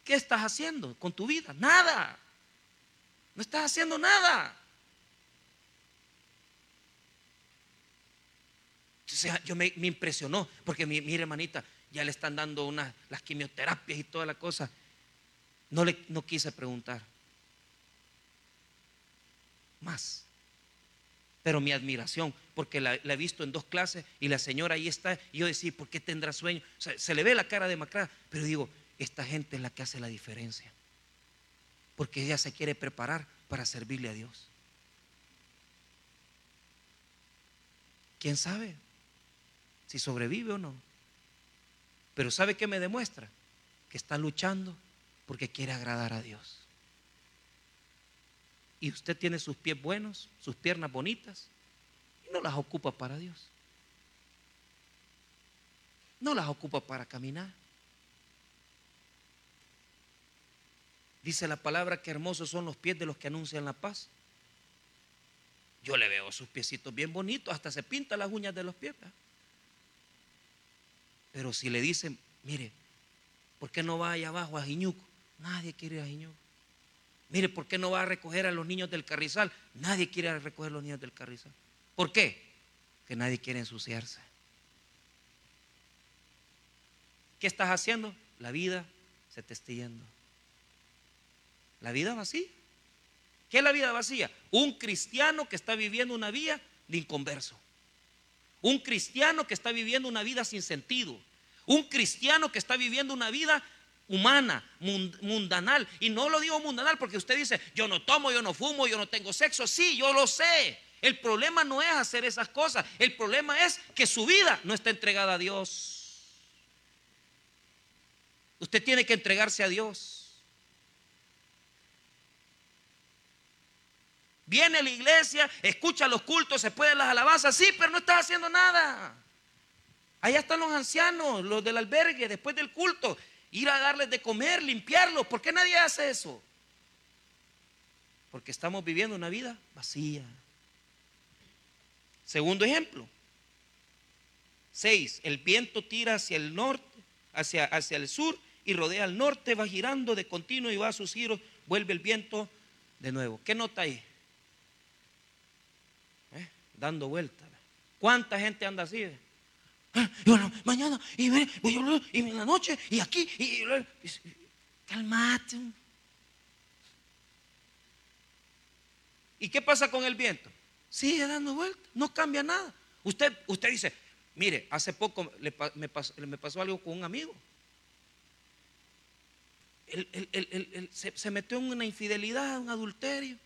S1: ¿qué estás haciendo con tu vida? Nada. No estás haciendo nada. O sea, yo me, impresionó, porque mi, mire hermanita, ya le están dando unas, las quimioterapias y toda la cosa. No, le, no quise preguntar. Más. Pero mi admiración, porque la, he visto en dos clases y la señora ahí está, y yo decía, ¿por qué tendrá sueño? se le ve la cara de demacrada, pero digo, esta gente es la que hace la diferencia. Porque ella se quiere preparar para servirle a Dios. ¿Quién sabe? Si sobrevive o no. Pero ¿sabe qué me demuestra? Que está luchando porque quiere agradar a Dios. Y usted tiene sus pies buenos, sus piernas bonitas, y no las ocupa para Dios. No las ocupa para caminar. Dice la palabra que hermosos son los pies de los que anuncian la paz. Yo le veo sus piecitos bien bonitos, hasta se pinta las uñas de los pies. Pero si le dicen, mire, ¿por qué no va allá abajo a Jiñuco? Nadie quiere ir a Jiñuco. Mire, ¿por qué no va a recoger a los niños del carrizal? Nadie quiere recoger a los niños del carrizal. ¿Por qué? Que nadie quiere ensuciarse. ¿Qué estás haciendo? La vida se te está yendo. La vida vacía. ¿Qué es la vida vacía? Un cristiano que está viviendo una vida de inconverso. Un cristiano que está viviendo una vida sin sentido. Un cristiano que está viviendo una vida humana, mundanal. Y no lo digo mundanal porque usted dice, yo no tomo, yo no fumo, yo no tengo sexo. Sí, yo lo sé. El problema no es hacer esas cosas. El problema es que su vida no está entregada a Dios. Usted tiene que entregarse a Dios. Viene a la iglesia, escucha los cultos, se pueden las alabanzas, sí, pero no estás haciendo nada. Allá están los ancianos, los del albergue, después del culto, ir a darles de comer, limpiarlos. ¿Por qué nadie hace eso? Porque estamos viviendo una vida vacía. Segundo ejemplo. Seis, el viento tira hacia el norte, hacia, hacia el sur y rodea al norte, va girando de continuo y va a sus giros vuelve el viento de nuevo. ¿Qué nota ahí? Dando vueltas. ¿Cuánta gente anda así? ¿Eh? Y bueno, mañana, y, y, en la noche, y aquí, y, calmate. ¿Y qué pasa con el viento? Sigue dando vueltas, no cambia nada. Usted, usted dice, mire, hace poco me, pasó, algo con un amigo. se, se metió en una infidelidad, un adulterio.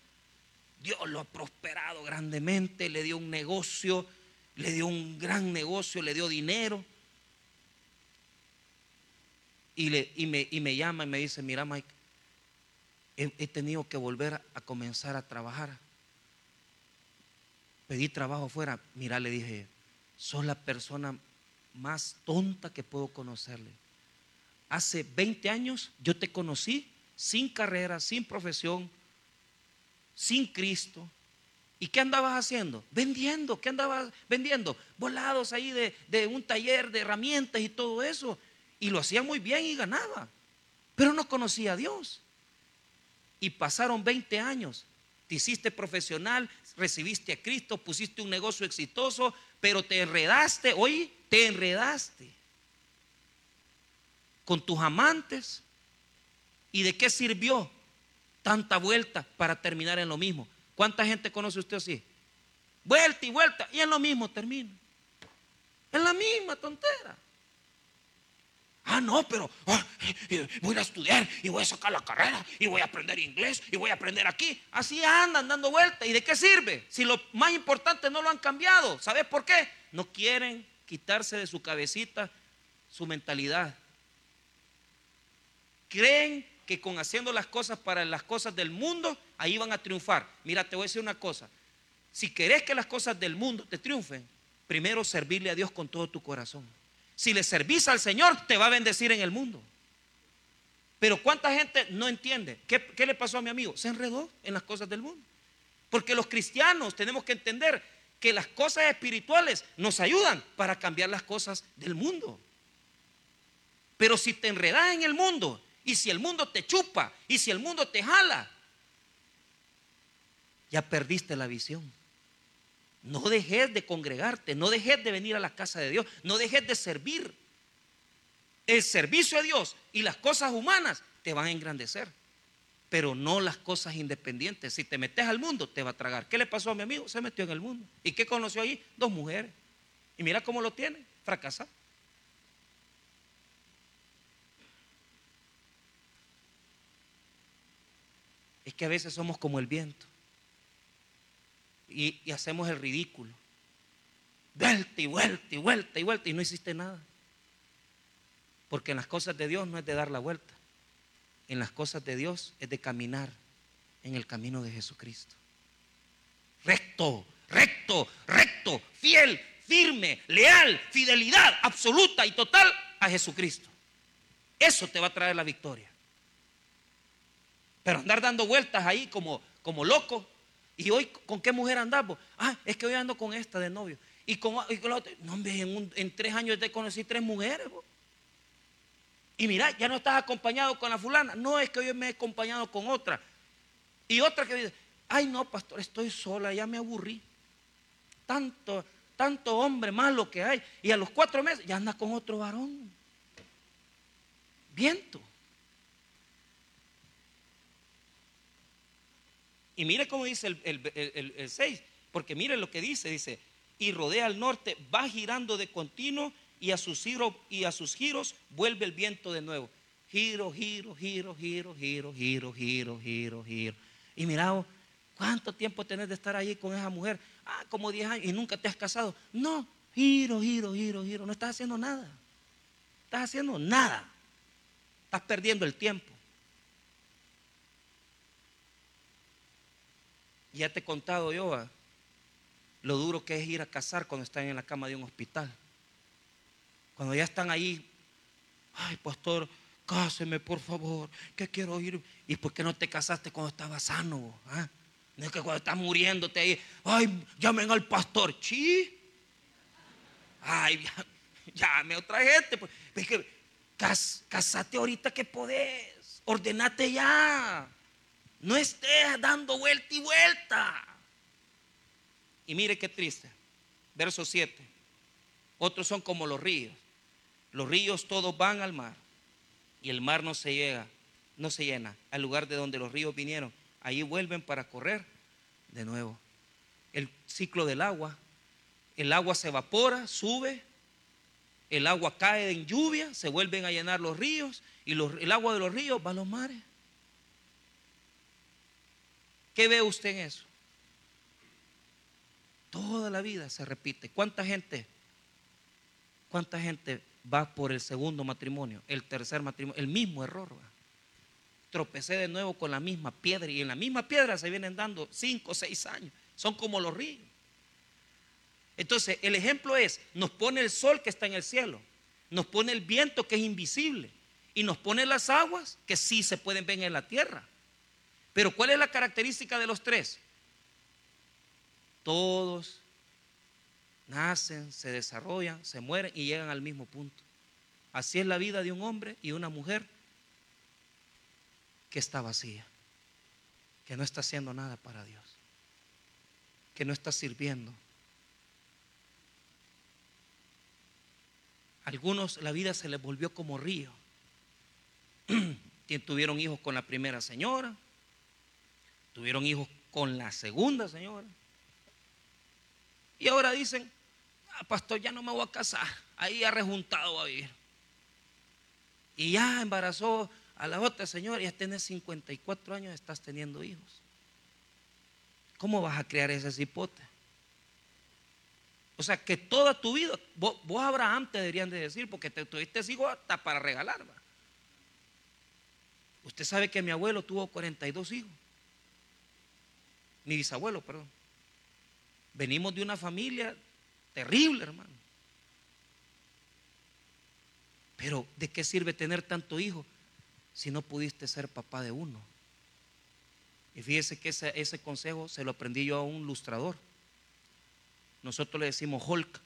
S1: Dios lo ha prosperado grandemente, le dio un negocio, le dio un gran negocio, le dio dinero. Y, le, y, me, y me, llama y me dice, mira Mike, he, tenido que volver a, comenzar a trabajar. Pedí trabajo fuera. Mira, le dije, sos la persona más tonta que puedo conocerle. Hace 20 años yo te conocí sin carrera, sin profesión, sin Cristo. ¿Y qué andabas haciendo? Vendiendo. ¿Qué andabas vendiendo? Volados ahí de, de, un taller de herramientas y todo eso. Y lo hacía muy bien y ganaba. Pero no conocía a Dios. Y pasaron 20 años. Te hiciste profesional, recibiste a Cristo, pusiste un negocio exitoso, pero te enredaste, hoy te enredaste con tus amantes. ¿Y de qué sirvió tanta vuelta para terminar en lo mismo? ¿Cuánta gente conoce usted así? Vuelta y vuelta y en lo mismo termina. En la misma tontera. Ah, no, pero ah, voy a estudiar y voy a sacar la carrera y voy a aprender inglés y voy a aprender aquí. Así andan dando vueltas. ¿Y de qué sirve? Si lo más importante no lo han cambiado. ¿Sabes por qué? No quieren quitarse de su cabecita su mentalidad. Creen que con haciendo las cosas para las cosas del mundo, ahí van a triunfar. Mira, te voy a decir una cosa. Si querés que las cosas del mundo te triunfen, primero servirle a Dios con todo tu corazón. Si le servís al Señor, te va a bendecir en el mundo. Pero ¿cuánta gente no entiende? ¿Qué, ¿Qué, le pasó a mi amigo? Se enredó en las cosas del mundo. Porque los cristianos tenemos que entender que las cosas espirituales nos ayudan para cambiar las cosas del mundo. Pero si te enredas en el mundo y si el mundo te chupa y si el mundo te jala, ya perdiste la visión. No dejes de congregarte, no dejes de venir a la casa de Dios, no dejes de servir. El servicio a Dios y las cosas humanas te van a engrandecer, pero no las cosas independientes. Si te metes al mundo, te va a tragar. ¿Qué le pasó a mi amigo? Se metió en el mundo. ¿Y qué conoció ahí? Dos mujeres. Y mira cómo lo tiene, fracasado. Es que a veces somos como el viento y, hacemos el ridículo. Vuelta y vuelta y vuelta y vuelta y no hiciste nada. Porque en las cosas de Dios no es de dar la vuelta. En las cosas de Dios es de caminar en el camino de Jesucristo. Recto, recto, recto, fiel, firme, leal, fidelidad absoluta y total a Jesucristo. Eso te va a traer la victoria. Pero andar dando vueltas ahí como, como loco, ¿Y hoy con qué mujer andamos? Ah, es que hoy ando con esta de novio. Y con, la otra. No, hombre, en, tres años te conocí tres mujeres. Y mira, ya no estás acompañado con la fulana. No, es que hoy me he acompañado con otra. Y otra que dice, ay no, pastor, estoy sola, ya me aburrí. Tanto, tanto hombre malo que hay. Y a los cuatro meses ya anda con otro varón. Viento. Y mire cómo dice el, 6, porque mire lo que dice, dice, y rodea al norte, va girando de continuo y a sus giros, y a sus giros vuelve el viento de nuevo. Giro, giro, giro, giro, giro, giro, giro, giro, giro. Y mira, ¿cuánto tiempo tenés de estar ahí con esa mujer? Ah, como 10 años y nunca te has casado. No, giro, giro, giro, giro. No estás haciendo nada. Estás haciendo nada. Estás perdiendo el tiempo. Ya te he contado yo lo duro que es ir a casar cuando están en la cama de un hospital. Cuando ya están ahí, ay pastor, cáseme por favor, que quiero ir. ¿Y por qué no te casaste cuando estabas sano? Ah? No es que cuando estás muriéndote ahí, ay, llamen al pastor, chi. Ay, llame otra gente. Pues, es que, casate ahorita que podés, ordenate ya. No estés dando vuelta y vuelta. Y mire qué triste. Verso 7. Otros son como los ríos. Los ríos todos van al mar y el mar no se llega, no se llena al lugar de donde los ríos vinieron. Ahí vuelven para correr de nuevo. El ciclo del agua. El agua se evapora, sube, el agua cae en lluvia, se vuelven a llenar los ríos y el agua de los ríos va a los mares. ¿Qué ve usted en eso? Toda la vida se repite. ¿Cuánta gente? ¿Cuánta gente va por el segundo matrimonio, el tercer matrimonio, el mismo error? Tropecé de nuevo con la misma piedra y en la misma piedra se vienen dando cinco o seis años. Son como los ríos. Entonces, el ejemplo es, nos pone el sol que está en el cielo, nos pone el viento que es invisible y nos pone las aguas que sí se pueden ver en la tierra. Pero ¿cuál es la característica de los tres? Todos nacen, se desarrollan, se mueren y llegan al mismo punto. Así es la vida de un hombre y una mujer que está vacía, que no está haciendo nada para Dios, que no está sirviendo, Algunos la vida se les volvió como río. Tuvieron hijos con la primera señora, tuvieron hijos con la segunda señora. Y ahora dicen, ah, pastor, ya no me voy a casar, ahí ha rejuntado a vivir. Y ya embarazó a la otra señora, ya tienes 54 años, estás teniendo hijos. ¿Cómo vas a crear ese cipote? O sea, que toda tu vida, vos, Abraham te deberían de decir, porque te tuviste hijos hasta para regalar. Usted sabe que mi abuelo tuvo 42 hijos. Mi bisabuelo, perdón. Venimos de una familia terrible, hermano. Pero ¿de qué sirve tener tanto hijo si no pudiste ser papá de uno? Y fíjese que ese, ese consejo se lo aprendí yo a un lustrador. Nosotros le decimos Hulk.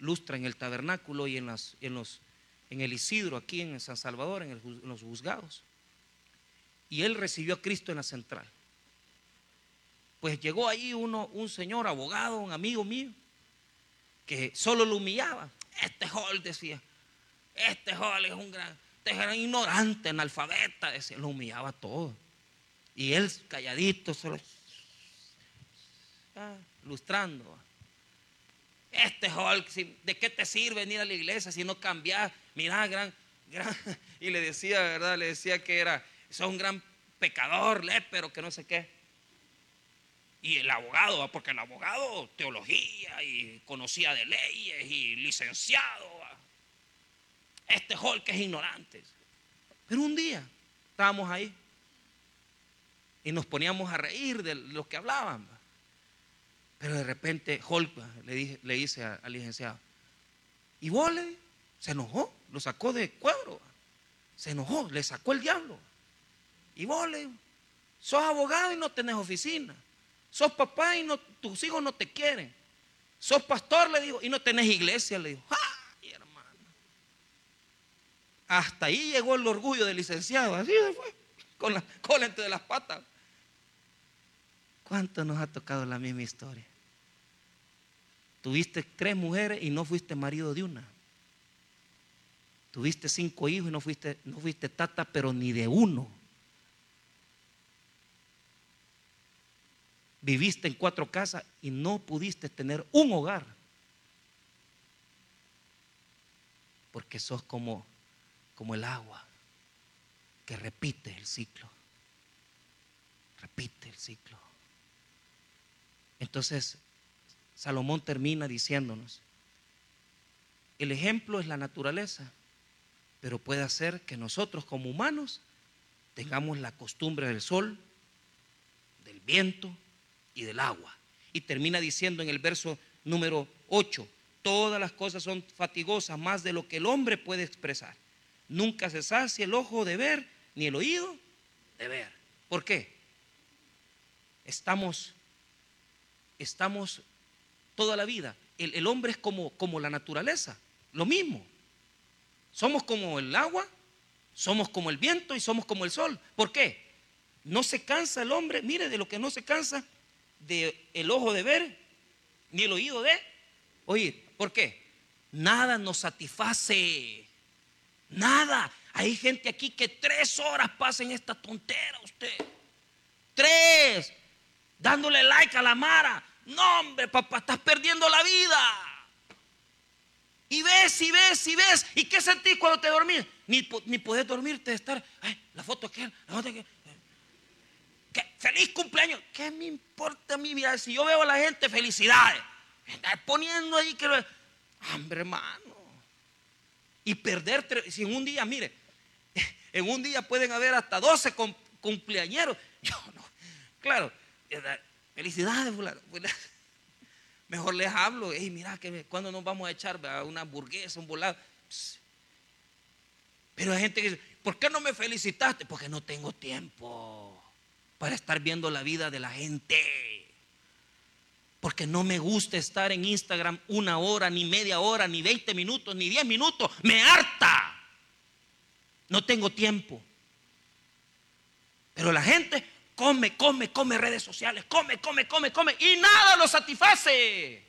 S1: Lustra en el tabernáculo y en, las, en, los, en el Isidro, aquí en San Salvador, en, los juzgados. Y él recibió a Cristo en la central. Pues llegó ahí uno, un señor abogado, un amigo mío, que solo lo humillaba. Este Hall decía, este Hall es un gran, este gran ignorante, analfabeta, decía, lo humillaba todo. Y él calladito, solo lustrando. Este Hulk, ¿de qué te sirve venir a la iglesia si no cambias? Mira, gran, gran. Y le decía, ¿verdad? Le decía que era, sos un gran pecador, pero que no sé qué. Y el abogado, porque el abogado, teología y conocía de leyes y licenciado. Este Hulk es ignorante. Pero un día estábamos ahí y nos poníamos a reír de lo que hablaban. Pero de repente Hulk le, dice al licenciado, y vos se enojó, lo sacó de cuadro, se enojó, le sacó el diablo. Y vos sos abogado y no tenés oficina, sos papá y tus hijos no te quieren, sos pastor, le digo, y no tenés iglesia, le digo, ¡ay, hermano! Hasta ahí llegó el orgullo del licenciado, así se fue, con la cola entre las patas. ¿Cuánto nos ha tocado la misma historia? Tuviste tres mujeres y no fuiste marido de una. Tuviste cinco hijos y no fuiste, no fuiste tata, pero ni de uno. Viviste en cuatro casas y no pudiste tener un hogar. Porque sos como, como el agua que repite el ciclo. Repite el ciclo. Entonces, Salomón termina diciéndonos, el ejemplo es la naturaleza, pero puede hacer que nosotros como humanos tengamos la costumbre del sol, del viento y del agua. Y termina diciendo en el verso número 8, todas las cosas son fatigosas más de lo que el hombre puede expresar. Nunca se sacia el ojo de ver, ni el oído de ver. ¿Por qué? Estamos, estamos toda la vida. El, hombre es como, como la naturaleza, lo mismo. Somos como el agua Somos como el viento y somos como el sol. ¿Por qué? No se cansa el hombre, mire, de lo que no se cansa, de el ojo de ver, ni el oído de oír. ¿Por qué? Nada nos satisface. Nada. Hay gente aquí que tres horas pasa en esta tontera usted. Tres. Dándole like a la Mara. No, hombre, papá, estás perdiendo la vida. Y ves, y ves, y ves. ¿Y qué sentís cuando te dormís? Ni, ni podés dormirte de estar. Ay, la foto aquel, la foto aquel. ¡Feliz cumpleaños! ¿Qué me importa mi vida? Si yo veo a la gente, felicidades. Estar poniendo ahí que. Hombre, hermano. Y perderte. Si en un día, mire, en un día pueden haber hasta 12 cumpleañeros. Yo no. Claro, felicidades. Mejor les hablo, hey, mira, que cuando nos vamos a echar una hamburguesa, un volado. Pero hay gente que dice, ¿por qué no me felicitaste? Porque no tengo tiempo para estar viendo la vida de la gente. Porque no me gusta estar en Instagram una hora, ni media hora, ni 20 minutos, ni 10 minutos. Me harta. No tengo tiempo. Pero la gente, come, come, come redes sociales, come, come, come, come, y nada lo satisface.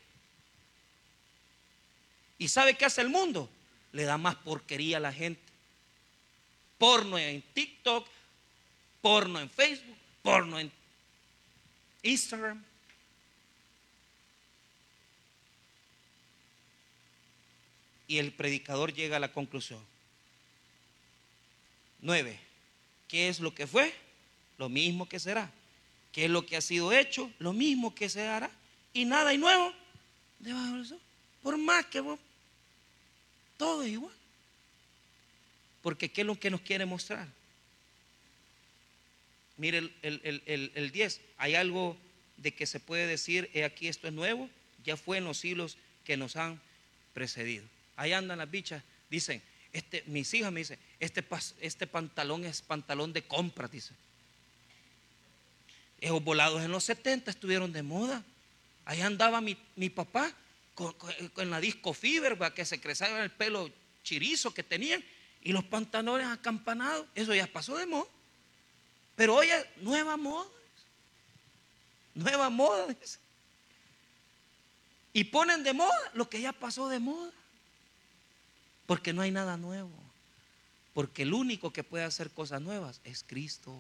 S1: ¿Y sabe qué hace el mundo? Le da más porquería a la gente. Porno en TikTok, porno en Facebook, porno en Instagram. Y el predicador llega a la conclusión. Nueve. ¿Qué es lo que fue? lo mismo que será. ¿Qué es lo que ha sido hecho? Lo mismo que se hará. Y nada y nuevo debajo del sol. Por más que todo es igual. Porque ¿qué es lo que nos quiere mostrar? Mire el, 10. Hay algo de que se puede decir, he aquí esto es nuevo, ya fue en los siglos que nos han precedido. Ahí andan las bichas, dicen, este, mis hijas me dicen, este, este pantalón es pantalón de compra, dicen. Esos volados en los 70 estuvieron de moda. Ahí andaba mi, papá con, la disco fiber, que se crecía el pelo chirizo que tenían y los pantalones acampanados. Eso ya pasó de moda. Pero hoy es nueva moda. Nueva moda. Y ponen de moda lo que ya pasó de moda. Porque no hay nada nuevo. Porque el único que puede hacer cosas nuevas es Cristo.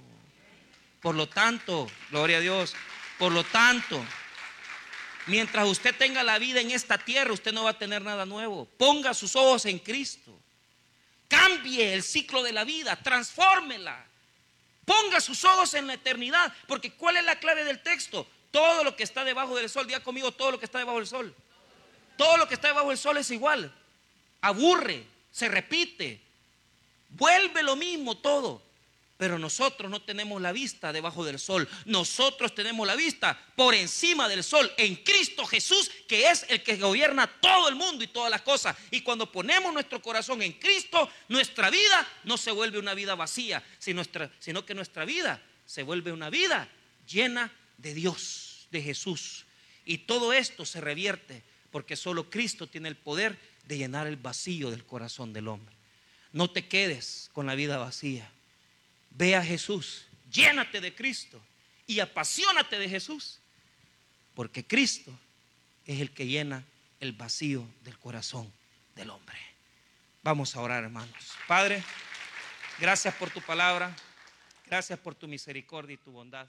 S1: Por lo tanto, gloria a Dios, por lo tanto, mientras usted tenga la vida en esta tierra, usted no va a tener nada nuevo. Ponga sus ojos en Cristo. Cambie el ciclo de la vida, transfórmela. Ponga sus ojos en la eternidad, porque ¿cuál es la clave del texto? Todo lo que está debajo del sol, diga conmigo, todo lo que está debajo del sol. Todo lo que está debajo del sol es igual. Aburre, se repite, vuelve lo mismo todo. Pero nosotros no tenemos la vista debajo del sol. Nosotros tenemos la vista por encima del sol en Cristo Jesús, que es el que gobierna todo el mundo y todas las cosas. Y cuando ponemos nuestro corazón en Cristo, nuestra vida no se vuelve una vida vacía, sino que nuestra vida se vuelve una vida llena de Dios, de Jesús. Y todo esto se revierte porque solo Cristo tiene el poder de llenar el vacío del corazón del hombre. No te quedes con la vida vacía. Ve a Jesús, llénate de Cristo y apasionate de Jesús, porque Cristo es el que llena el vacío del corazón del hombre. Vamos a orar, hermanos. Padre, gracias por tu palabra, gracias por tu misericordia y tu bondad.